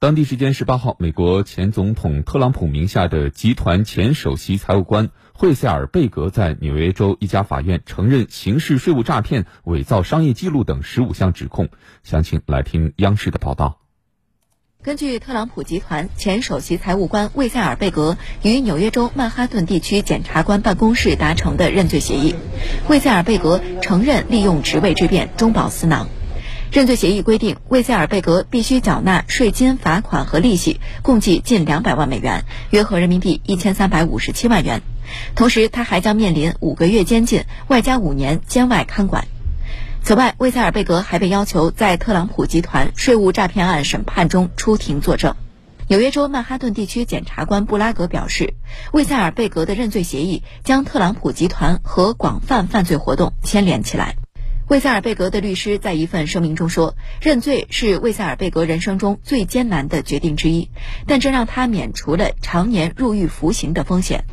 当地时间十八号，美国前总统特朗普名下的集团前首席财务官惠塞尔贝格在纽约州一家法院承认刑事税务诈骗、伪造商业记录等十五项指控。详情来听央视的报道。根据特朗普集团前首席财务官魏塞尔贝格与纽约州曼哈顿地区检察官办公室达成的认罪协议，魏塞尔贝格承认利用职位之便中饱私囊。认罪协议规定，魏塞尔贝格必须缴纳税金、罚款和利息，共计近两百万美元，约合人民币一千三百五十七万元。同时，他还将面临五个月监禁，外加五年监外看管。此外，魏塞尔贝格还被要求在特朗普集团税务诈骗案审判中出庭作证。纽约州曼哈顿地区检察官布拉格表示，魏塞尔贝格的认罪协议将特朗普集团和广泛犯罪活动牵连起来。魏塞尔贝格的律师在一份声明中说：“认罪是魏塞尔贝格人生中最艰难的决定之一，但这让他免除了常年入狱服刑的风险。”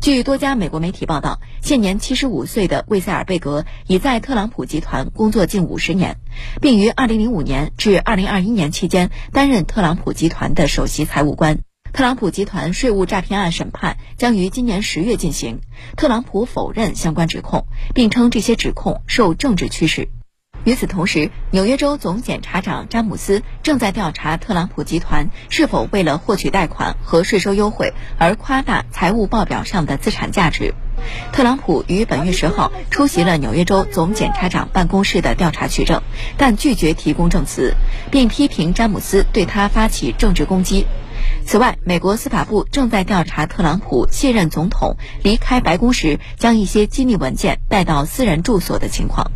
据多家美国媒体报道，现年七十五岁的魏塞尔贝格已在特朗普集团工作近五十年，并于二零零五年至二零二一年期间担任特朗普集团的首席财务官。特朗普集团税务诈骗案审判将于今年十月进行。特朗普否认相关指控，并称这些指控受政治驱使。与此同时，纽约州总检察长詹姆斯正在调查特朗普集团是否为了获取贷款和税收优惠而夸大财务报表上的资产价值。特朗普于本月十号出席了纽约州总检察长办公室的调查取证，但拒绝提供证词，并批评詹姆斯对他发起政治攻击。此外，美国司法部正在调查特朗普卸任总统离开白宫时将一些机密文件带到私人住所的情况。